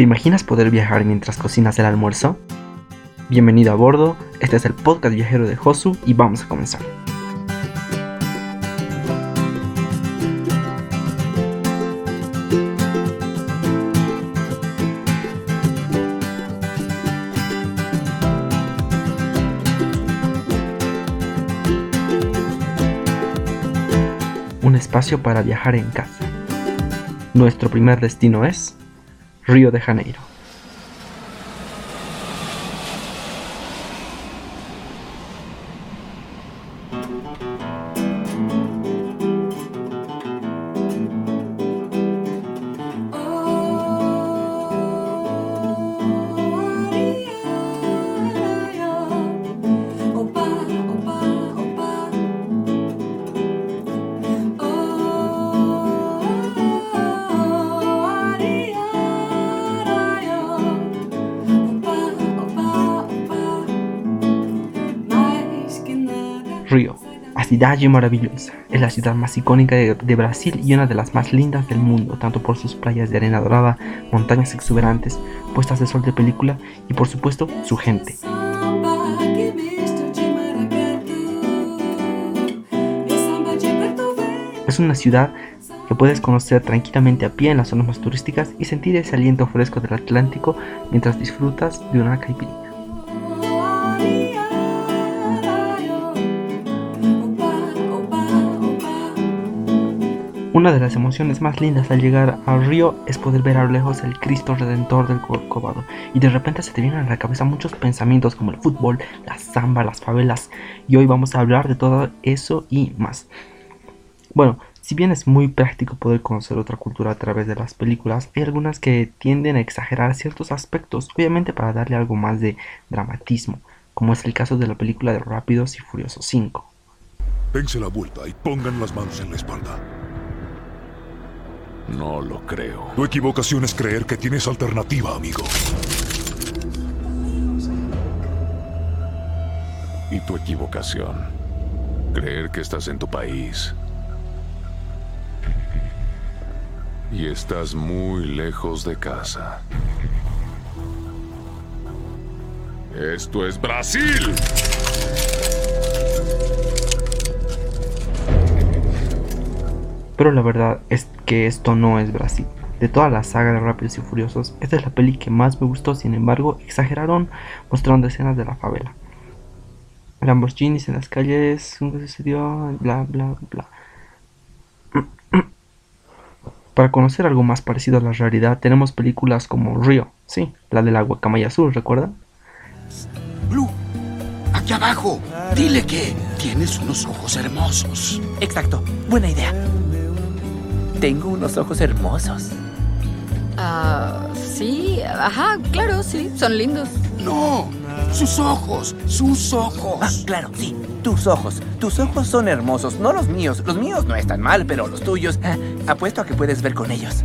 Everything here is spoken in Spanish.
¿Te imaginas poder viajar mientras cocinas el almuerzo? Bienvenido a bordo, este es el podcast viajero de Josu y vamos a comenzar. Un espacio para viajar en casa. Nuestro primer destino es Río de Janeiro. Río, a cidade maravillosa. Es la ciudad más icónica de, de, Brasil y una de las más lindas del mundo, tanto por sus playas de arena dorada, montañas exuberantes, puestas de sol de película y por supuesto su gente. Es una ciudad que puedes conocer tranquilamente a pie en las zonas más turísticas y sentir ese aliento fresco del Atlántico mientras disfrutas de una caipirinha. Una de las emociones más lindas al llegar al río es poder ver a lo lejos el Cristo Redentor del Corcovado y de repente se te vienen a la cabeza muchos pensamientos como el fútbol, la samba, las favelas y hoy vamos a hablar de todo eso y más. Bueno, si bien es muy práctico poder conocer otra cultura a través de las películas, hay algunas que tienden a exagerar ciertos aspectos, obviamente para darle algo más de dramatismo, como es el caso de la película de Rápidos y Furiosos 5. Dense la vuelta y pongan las manos en la espalda. No lo creo. Tu equivocación es creer que tienes alternativa, amigo. ¿Y tu equivocación? Creer que estás en tu país. Y estás muy lejos de casa. Esto es Brasil. Pero la verdad es que esto no es Brasil. De toda la saga de Rápidos y Furiosos, esta es la peli que más me gustó, sin embargo, exageraron mostrando escenas de la favela. Lamborghinis en las calles, ¿qué sucedió? Bla, bla, bla. Para conocer algo más parecido a la realidad, tenemos películas como Río, sí, la de la guacamaya azul, ¿recuerdan? Blue, aquí abajo, dile que tienes unos ojos hermosos. Exacto, buena idea. Tengo unos ojos hermosos. Ah, sí, ajá, claro, sí, son lindos. No, sus ojos, sus ojos. Ah, claro, sí, tus ojos. Tus ojos son hermosos, no los míos. Los míos no están mal, pero los tuyos, ah, apuesto a que puedes ver con ellos.